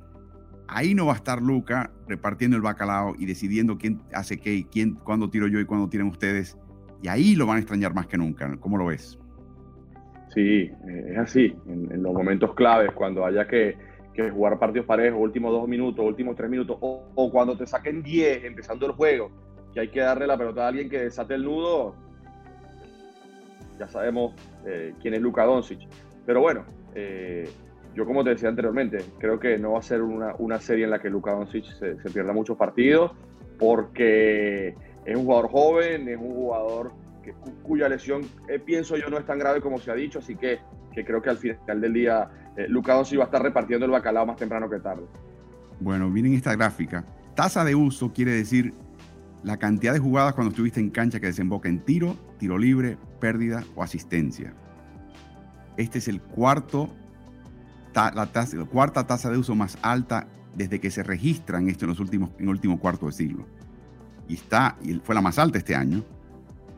Speaker 1: ahí no va a estar Luca repartiendo el bacalao y decidiendo quién hace qué y quién, cuándo tiro yo y cuándo tiran ustedes. Y ahí lo van a extrañar más que nunca. ¿Cómo lo ves?
Speaker 2: Sí, eh, es así. En, los momentos claves, cuando haya que, jugar partidos parejos, últimos dos minutos, últimos tres minutos, o, cuando te saquen diez empezando el juego, que hay que darle la pelota a alguien que desate el nudo, ya sabemos eh, quién es Luca Doncic. Pero bueno, eh, yo como te decía anteriormente, creo que no va a ser una, una serie en la que Luka Doncic se, se, pierda muchos partidos, porque es un jugador joven, es un jugador cuya lesión, eh, pienso yo, no es tan grave como se ha dicho, así que, que creo que al final del día Luka Doncic va a estar repartiendo el bacalao más temprano que tarde.
Speaker 1: Bueno, miren esta gráfica. Tasa de uso quiere decir la cantidad de jugadas cuando estuviste en cancha que desemboca en tiro, tiro libre, pérdida o asistencia. Este es el cuarto la, cuarta tasa de uso más alta desde que se registran esto en los últimos en el último cuarto de siglo. Y está y fue la más alta este año.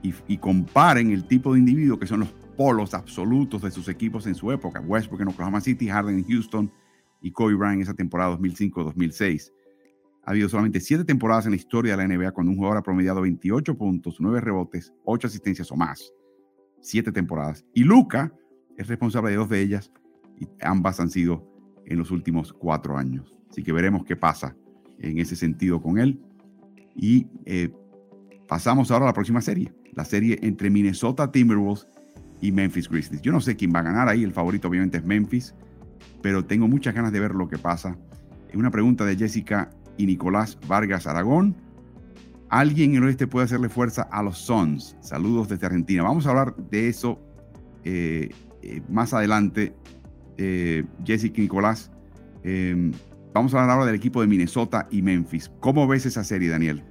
Speaker 1: Y, comparen el tipo de individuo que son los polos absolutos de sus equipos en su época. Westbrook en Oklahoma City, Harden en Houston y Kobe Bryant en esa temporada 2005-2006. Ha habido solamente siete temporadas en la historia de la NBA cuando un jugador ha promediado 28 puntos, 9 rebotes, 8 asistencias o más. Siete temporadas. Y Luca es responsable de dos de ellas y ambas han sido en los últimos cuatro años. Así que veremos qué pasa en ese sentido con él. Y eh, pasamos ahora a la próxima serie, la serie entre Minnesota Timberwolves y Memphis Grizzlies. Yo no sé quién va a ganar ahí, el favorito obviamente es Memphis, pero tengo muchas ganas de ver lo que pasa. Una pregunta de Jessica y Nicolás Vargas Aragón. ¿Alguien en el oeste puede hacerle fuerza a los Suns? Saludos desde Argentina. Vamos a hablar de eso eh, eh, más adelante eh, Jessica Nicolás. Eh, vamos a hablar ahora del equipo de Minnesota y Memphis. ¿Cómo ves esa serie, Daniel?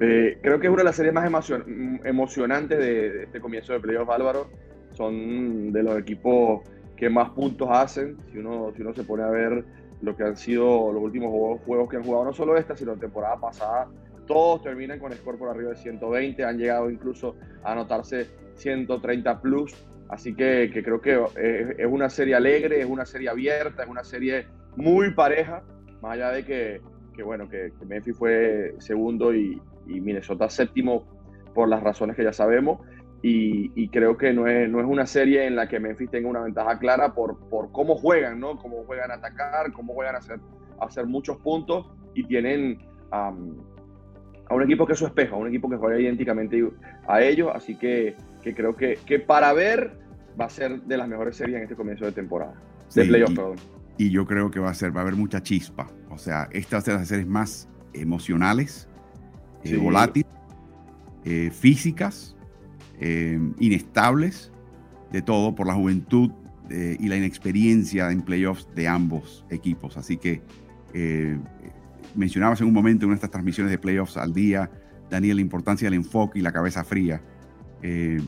Speaker 2: Eh, creo que es una de las series más emocionantes de, este comienzo de playoff, Álvaro. Son de los equipos que más puntos hacen. Si uno, si uno se pone a ver lo que han sido los últimos juegos, que han jugado, no solo esta, sino la temporada pasada, todos terminan con score por arriba de 120, han llegado incluso a anotarse 130 plus. Así que, creo que es, una serie alegre, es una serie abierta, es una serie muy pareja, más allá de que, bueno, que, Memphis fue segundo y, Minnesota séptimo por las razones que ya sabemos. Y, creo que no es, no es una serie en la que Memphis tenga una ventaja clara por, por cómo juegan, ¿no? Cómo juegan a atacar, cómo juegan a hacer, hacer muchos puntos y tienen a un equipo que es su espejo, a un equipo que juega idénticamente a ellos. Así que que creo que, que para ver va a ser de las mejores series en este comienzo de temporada. De playoff, perdón.
Speaker 1: Y yo creo que va a ser, va a haber mucha chispa. O sea, esta va a ser las series más emocionales, eh, volátiles, eh, físicas, eh, inestables, de todo por la juventud y la inexperiencia en playoffs de ambos equipos. Así que mencionabas en un momento en estas transmisiones de playoffs al día, Daniel, la importancia del enfoque y la cabeza fría eh,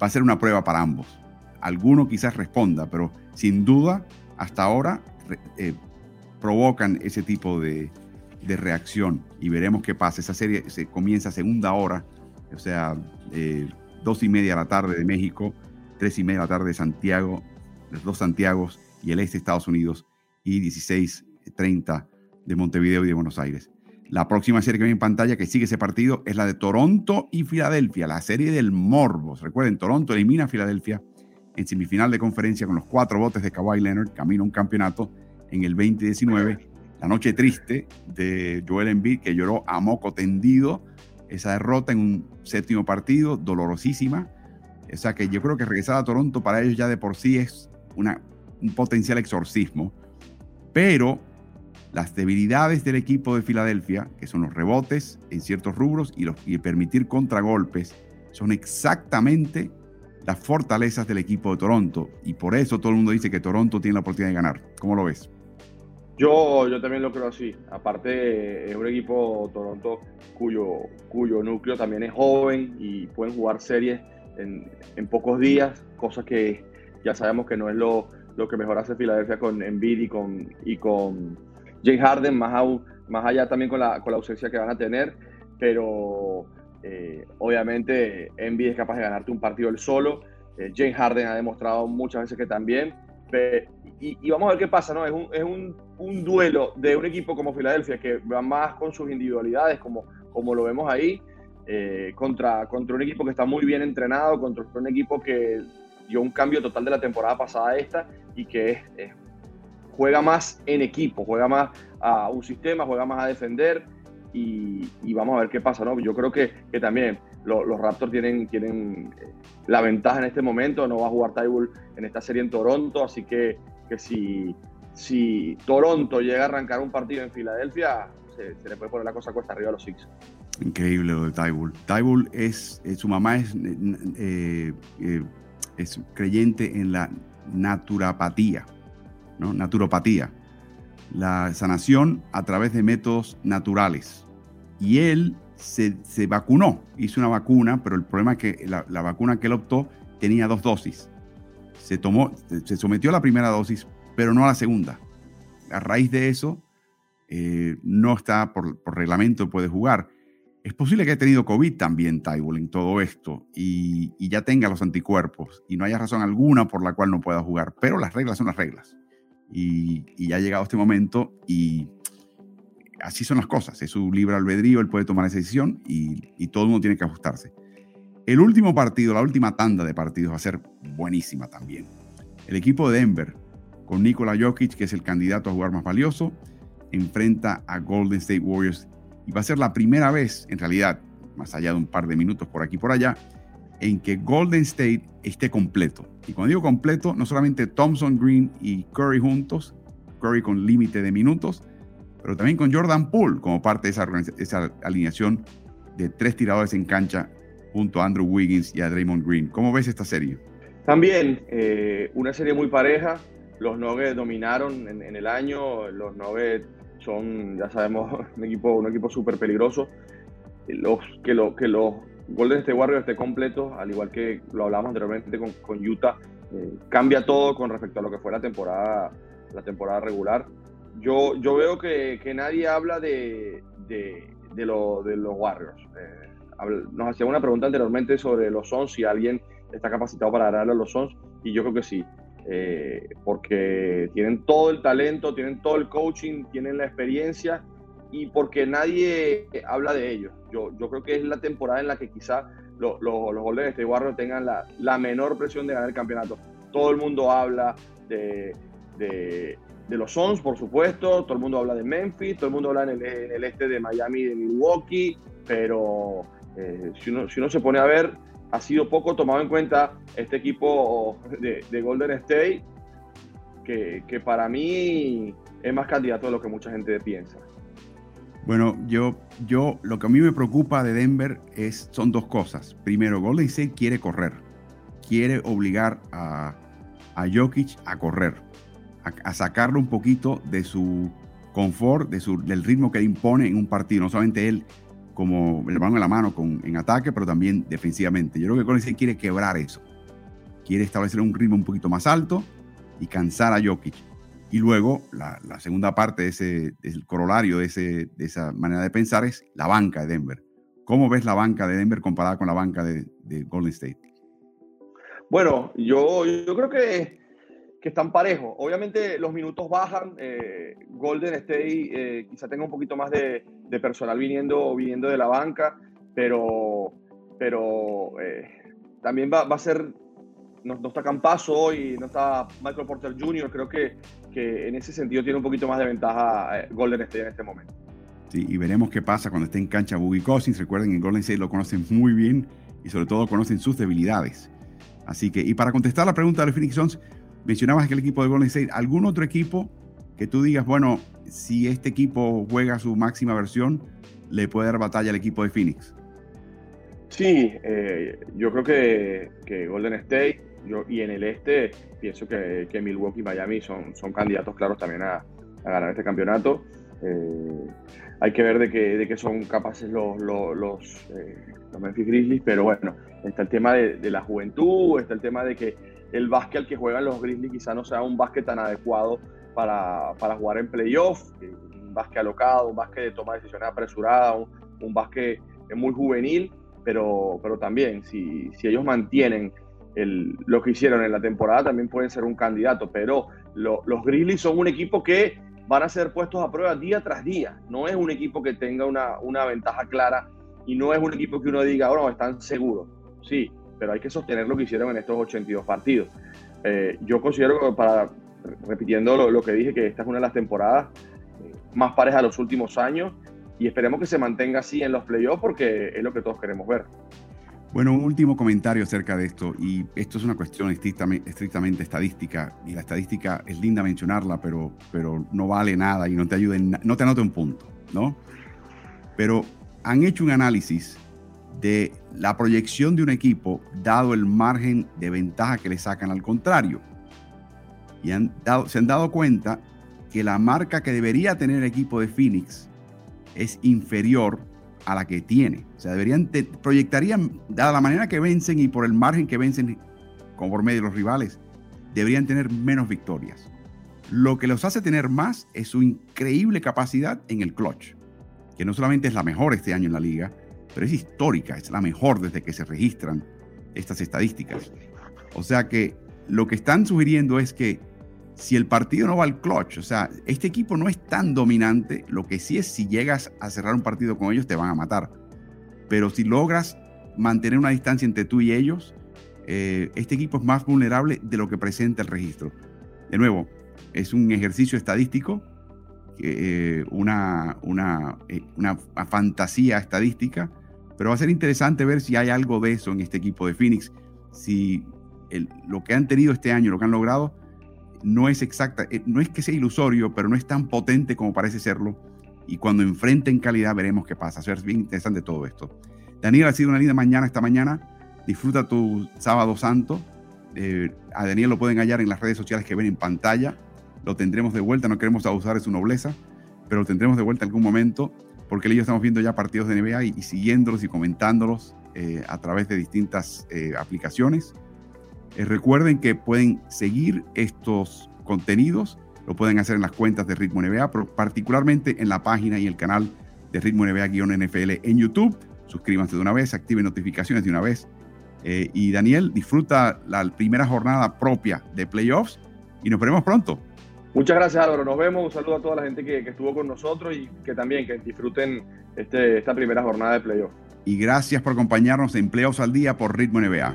Speaker 1: va a ser una prueba para ambos. Alguno quizás responda, pero sin duda hasta ahora eh, provocan ese tipo de, de reacción y veremos qué pasa. Esa serie se comienza segunda hora, o sea, eh, dos y media de la tarde de México, tres y media de la tarde de Santiago, los dos Santiagos y el este de Estados Unidos y 16.30 de Montevideo y de Buenos Aires. La próxima serie que viene en pantalla que sigue ese partido es la de Toronto y Filadelfia, la serie del Morbos. Recuerden, Toronto elimina a Filadelfia en semifinal de conferencia con los cuatro botes de Kawhi Leonard, camino a un campeonato en el 2019. La noche triste de Joel Embiid, que lloró a moco tendido esa derrota en un séptimo partido, dolorosísima. O sea que yo creo que regresar a Toronto para ellos ya de por sí es una, un potencial exorcismo. Pero las debilidades del equipo de Filadelfia, que son los rebotes en ciertos rubros y, los, y permitir contragolpes, son exactamente las fortalezas del equipo de Toronto. Y por eso todo el mundo dice que Toronto tiene la oportunidad de ganar. ¿Cómo lo ves?
Speaker 2: Yo, yo también lo creo así. Aparte, es un equipo Toronto cuyo, cuyo núcleo también es joven y pueden jugar series en, en pocos días, cosa que ya sabemos que no es lo, lo que mejor hace Filadelfia con Embiid y con, y con Jay Harden, más, aún, más allá también con la, con la ausencia que van a tener. Pero eh, obviamente Embiid es capaz de ganarte un partido él solo. Eh, Jay Harden ha demostrado muchas veces que también. Y, vamos a ver qué pasa, ¿no? Es, un, es un, un, duelo de un equipo como Filadelfia que va más con sus individualidades, como, como lo vemos ahí, eh, contra, contra un equipo que está muy bien entrenado, contra un equipo que dio un cambio total de la temporada pasada a esta y que juega más en equipo, juega más a un sistema, juega más a defender y, vamos a ver qué pasa, ¿no? Yo creo que, que también los Raptors tienen, tienen eh, la ventaja en este momento, no va a jugar Tybull en esta serie en Toronto, así que, que si, si Toronto llega a arrancar un partido en Filadelfia, se, le puede poner la cosa cuesta arriba a los Six.
Speaker 1: Increíble lo de Tybull. Tybull es, eh, su mamá es, eh, es creyente en la naturapatía, ¿no? Naturopatía, la sanación a través de métodos naturales. Y él se, vacunó, hizo una vacuna, pero el problema es que la, vacuna que él optó tenía dos dosis. Se, tomó, se sometió a la primera dosis, pero no a la segunda. A raíz de eso, eh, no está por, reglamento, puede jugar. Es posible que haya tenido COVID también, Tybul, en todo esto, y, ya tenga los anticuerpos, y no haya razón alguna por la cual no pueda jugar, pero las reglas son las reglas. Y, y ya ha llegado este momento, y así son las cosas, es su libre albedrío, él puede tomar esa decisión y, todo el mundo tiene que ajustarse. El último partido, la última tanda de partidos va a ser buenísima también. El equipo de Denver, con Nikola Jokic, que es el candidato a jugar más valioso, enfrenta a Golden State Warriors y va a ser la primera vez, en realidad, más allá de un par de minutos por aquí y por allá, en que Golden State esté completo. Y cuando digo completo, no solamente Thompson, Green y Curry juntos, Curry con límite de minutos, pero también con Jordan Poole como parte de esa, esa alineación de tres tiradores en cancha junto a Andrew Wiggins y a Draymond Green. ¿Cómo ves esta serie?
Speaker 2: También eh, una serie muy pareja. Los Nuggets dominaron en, el año. Los Nuggets son, ya sabemos, un equipo, un equipo súper peligroso. Los, que, lo, que los Golden State Warriors esté completos, al igual que lo hablamos anteriormente con, con Utah, eh, cambia todo con respecto a lo que fue la temporada, la temporada regular yo, yo veo que, que nadie habla de, de, de, lo, de los Warriors. Eh, nos hacía una pregunta anteriormente sobre los Sons, si alguien está capacitado para ganarle a los Sons, y yo creo que sí, eh, porque tienen todo el talento, tienen todo el coaching, tienen la experiencia, y porque nadie habla de ellos. Yo, yo creo que es la temporada en la que quizá los, los, los Golden State Warriors tengan la, la menor presión de ganar el campeonato. Todo el mundo habla de, de, de los Suns, por supuesto, todo el mundo habla de Memphis, todo el mundo habla en el, este de Miami de Milwaukee, pero eh, si, uno, si, se pone a ver, ha sido poco tomado en cuenta este equipo de, Golden State, que, que, para mí es más candidato de lo que mucha gente piensa.
Speaker 1: Bueno, yo, yo lo que a mí me preocupa de Denver es, son dos cosas. Primero, Golden State quiere correr, quiere obligar a, a Jokic a correr a, sacarlo un poquito de su confort, de su, del ritmo que impone en un partido. No solamente él como el mano en la mano con, en ataque, pero también defensivamente. Yo creo que Colin quiere quebrar eso. Quiere establecer un ritmo un poquito más alto y cansar a Jokic. Y luego, la, segunda parte de ese, el corolario de, ese, de esa manera de pensar es la banca de Denver. ¿Cómo ves la banca de Denver comparada con la banca de, Golden State?
Speaker 2: Bueno, yo, yo creo que, que están parejos. Obviamente los minutos bajan. Eh, Golden State eh, quizá tenga un poquito más de, de, personal viniendo, viniendo de la banca, pero, pero eh, también va, va, a ser no, está Campaso hoy, no está Michael Porter Jr., creo que, que en ese sentido tiene un poquito más de ventaja eh, Golden State en este momento.
Speaker 1: Sí, y veremos qué pasa cuando esté en cancha Boogie Cousins. Recuerden que Golden State lo conocen muy bien y sobre todo conocen sus debilidades. Así que, y para contestar la pregunta de Phoenix Suns, mencionabas que el equipo de Golden State, ¿algún otro equipo que tú digas, bueno, si este equipo juega su máxima versión, le puede dar batalla al equipo de Phoenix?
Speaker 2: Sí, eh, yo creo que, que Golden State y en el este pienso que, que, Milwaukee y Miami son, son candidatos claros también a, ganar este campeonato. Eh, hay que ver de qué de que son capaces los, eh, los, Memphis Grizzlies, pero bueno, está el tema de, de, la juventud, está el tema de que el básquet al que juegan los Grizzlies quizá no sea un básquet tan adecuado para, para jugar en playoff, eh, un básquet alocado, un básquet de toma de decisiones apresurada, un, un básquet muy juvenil, pero, pero también si, si ellos mantienen lo que hicieron en la temporada también pueden ser un candidato, pero los Grizzlies son un equipo que van a ser puestos a prueba día tras día. No es un equipo que tenga una, una ventaja clara y no es un equipo que uno diga, bueno, están seguros. Sí, pero hay que sostener lo que hicieron en estos 82 partidos. Eh, yo considero para, repitiendo lo, que dije, que esta es una de las temporadas eh, más pares a los últimos años y esperemos que se mantenga así en los playoffs porque es lo que todos queremos ver.
Speaker 1: Bueno, un último comentario acerca de esto, y esto es una cuestión estrictamente, estadística, y la estadística es linda mencionarla, pero, pero no vale nada y no te ayuda, no te anota un punto, ¿no? Pero han hecho un análisis de la proyección de un equipo dado el margen de ventaja que le sacan al contrario. Y han se han dado cuenta que la marca que debería tener el equipo de Phoenix es inferior a la que tiene. O sea, deberían, proyectarían, dada la manera que vencen y por el margen que vencen conforme de los rivales, deberían tener menos victorias. Lo que los hace tener más es su increíble capacidad en el clutch, que no solamente es la mejor este año en la liga, pero es histórica, es la mejor desde que se registran estas estadísticas. O sea que lo que están sugiriendo es que si el partido no va al clutch, o sea, este equipo no es tan dominante, lo que sí es si llegas a cerrar un partido con ellos te van a matar. Pero si logras mantener una distancia entre tú y ellos, eh, este equipo es más vulnerable de lo que presenta el registro. De nuevo, es un ejercicio estadístico, eh, una, una, eh, una, fantasía estadística, pero va a ser interesante ver si hay algo de eso en este equipo de Phoenix, si lo que han tenido este año, lo que han logrado, no es exacta, eh, no es que sea ilusorio, pero no es tan potente como parece serlo. Y cuando enfrenten calidad veremos qué pasa. es bien interesante todo esto. Daniel, ha sido una linda mañana esta mañana. Disfruta tu sábado santo. Eh, a Daniel lo pueden hallar en las redes sociales que ven en pantalla. Lo tendremos de vuelta. No queremos abusar de su nobleza, pero lo tendremos de vuelta en algún momento porque yo estamos viendo ya partidos de NBA y, siguiéndolos y comentándolos eh, a través de distintas aplicaciones. Eh, recuerden que pueden seguir estos contenidos, lo pueden hacer en las cuentas de Ritmo NBA, particularmente en la página y el canal de Ritmo NBA-NFL en YouTube. Suscríbanse de una vez, activen notificaciones de una vez. Eh, y Daniel, disfruta la primera jornada propia de playoffs y nos veremos pronto.
Speaker 2: Muchas gracias Álvaro, nos vemos, un saludo a toda la gente que, estuvo con nosotros y que también que disfruten este, esta primera jornada de playoffs.
Speaker 1: Y gracias por acompañarnos en Playoffs al Día por Ritmo NBA.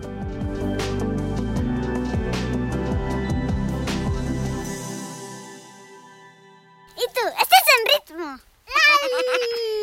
Speaker 3: ritmo.